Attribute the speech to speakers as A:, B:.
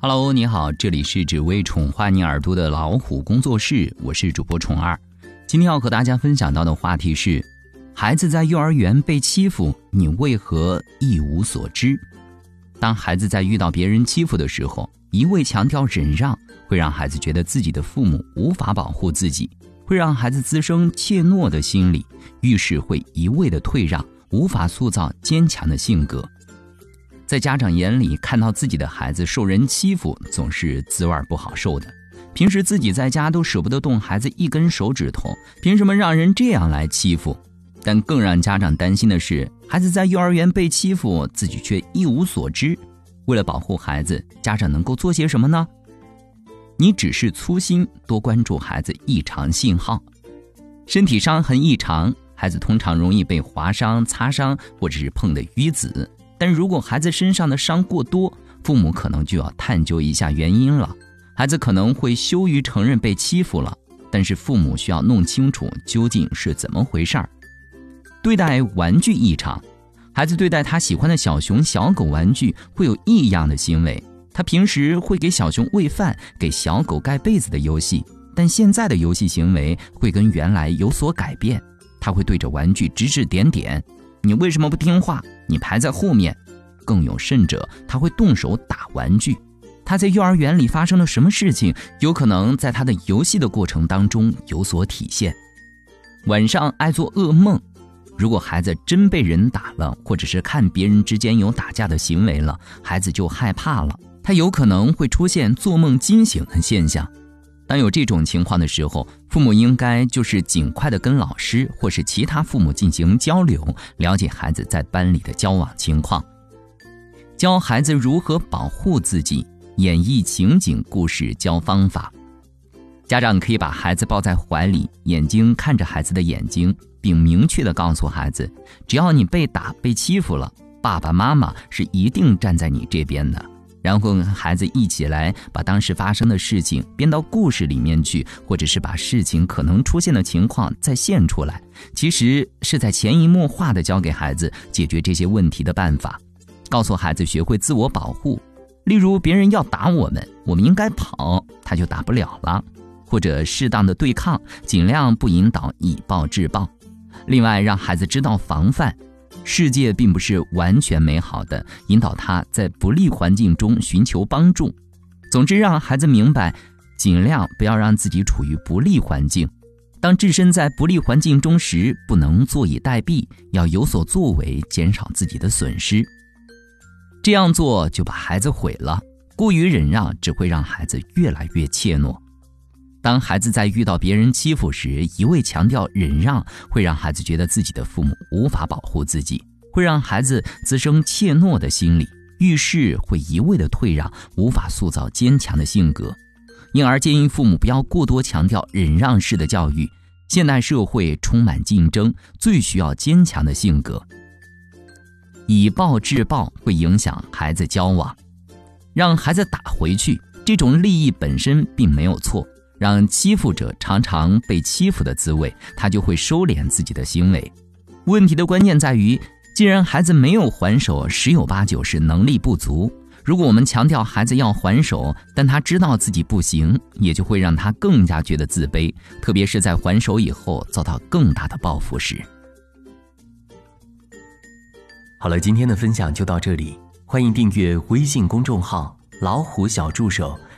A: Hello，你好，这里是只为宠坏你耳朵的老虎工作室，我是主播宠儿。今天要和大家分享到的话题是：孩子在幼儿园被欺负，你为何一无所知？当孩子在遇到别人欺负的时候，一味强调忍让，会让孩子觉得自己的父母无法保护自己，会让孩子滋生怯懦的心理，遇事会一味的退让，无法塑造坚强的性格。在家长眼里，看到自己的孩子受人欺负，总是滋味不好受的。平时自己在家都舍不得动孩子一根手指头，凭什么让人这样来欺负？但更让家长担心的是，孩子在幼儿园被欺负，自己却一无所知。为了保护孩子，家长能够做些什么呢？你只是粗心，多关注孩子异常信号。身体伤痕异常，孩子通常容易被划伤、擦伤，或者是碰的淤紫。但如果孩子身上的伤过多，父母可能就要探究一下原因了。孩子可能会羞于承认被欺负了，但是父母需要弄清楚究竟是怎么回事儿。对待玩具异常，孩子对待他喜欢的小熊、小狗玩具会有异样的行为。他平时会给小熊喂饭、给小狗盖被子的游戏，但现在的游戏行为会跟原来有所改变。他会对着玩具指指点点：“你为什么不听话？”你排在后面，更有甚者，他会动手打玩具。他在幼儿园里发生了什么事情，有可能在他的游戏的过程当中有所体现。晚上爱做噩梦，如果孩子真被人打了，或者是看别人之间有打架的行为了，孩子就害怕了，他有可能会出现做梦惊醒的现象。当有这种情况的时候，父母应该就是尽快的跟老师或是其他父母进行交流，了解孩子在班里的交往情况，教孩子如何保护自己，演绎情景故事，教方法。家长可以把孩子抱在怀里，眼睛看着孩子的眼睛，并明确的告诉孩子：只要你被打、被欺负了，爸爸妈妈是一定站在你这边的。然后跟孩子一起来把当时发生的事情编到故事里面去，或者是把事情可能出现的情况再现出来，其实是在潜移默化的教给孩子解决这些问题的办法，告诉孩子学会自我保护。例如，别人要打我们，我们应该跑，他就打不了了；或者适当的对抗，尽量不引导以暴制暴。另外，让孩子知道防范。世界并不是完全美好的，引导他在不利环境中寻求帮助。总之，让孩子明白，尽量不要让自己处于不利环境。当置身在不利环境中时，不能坐以待毙，要有所作为，减少自己的损失。这样做就把孩子毁了。过于忍让，只会让孩子越来越怯懦。当孩子在遇到别人欺负时，一味强调忍让，会让孩子觉得自己的父母无法保护自己，会让孩子滋生怯懦的心理，遇事会一味的退让，无法塑造坚强的性格。因而建议父母不要过多强调忍让式的教育。现代社会充满竞争，最需要坚强的性格。以暴制暴会影响孩子交往，让孩子打回去，这种利益本身并没有错。让欺负者尝尝被欺负的滋味，他就会收敛自己的行为。问题的关键在于，既然孩子没有还手，十有八九是能力不足。如果我们强调孩子要还手，但他知道自己不行，也就会让他更加觉得自卑，特别是在还手以后遭到更大的报复时。
B: 好了，今天的分享就到这里，欢迎订阅微信公众号“老虎小助手”。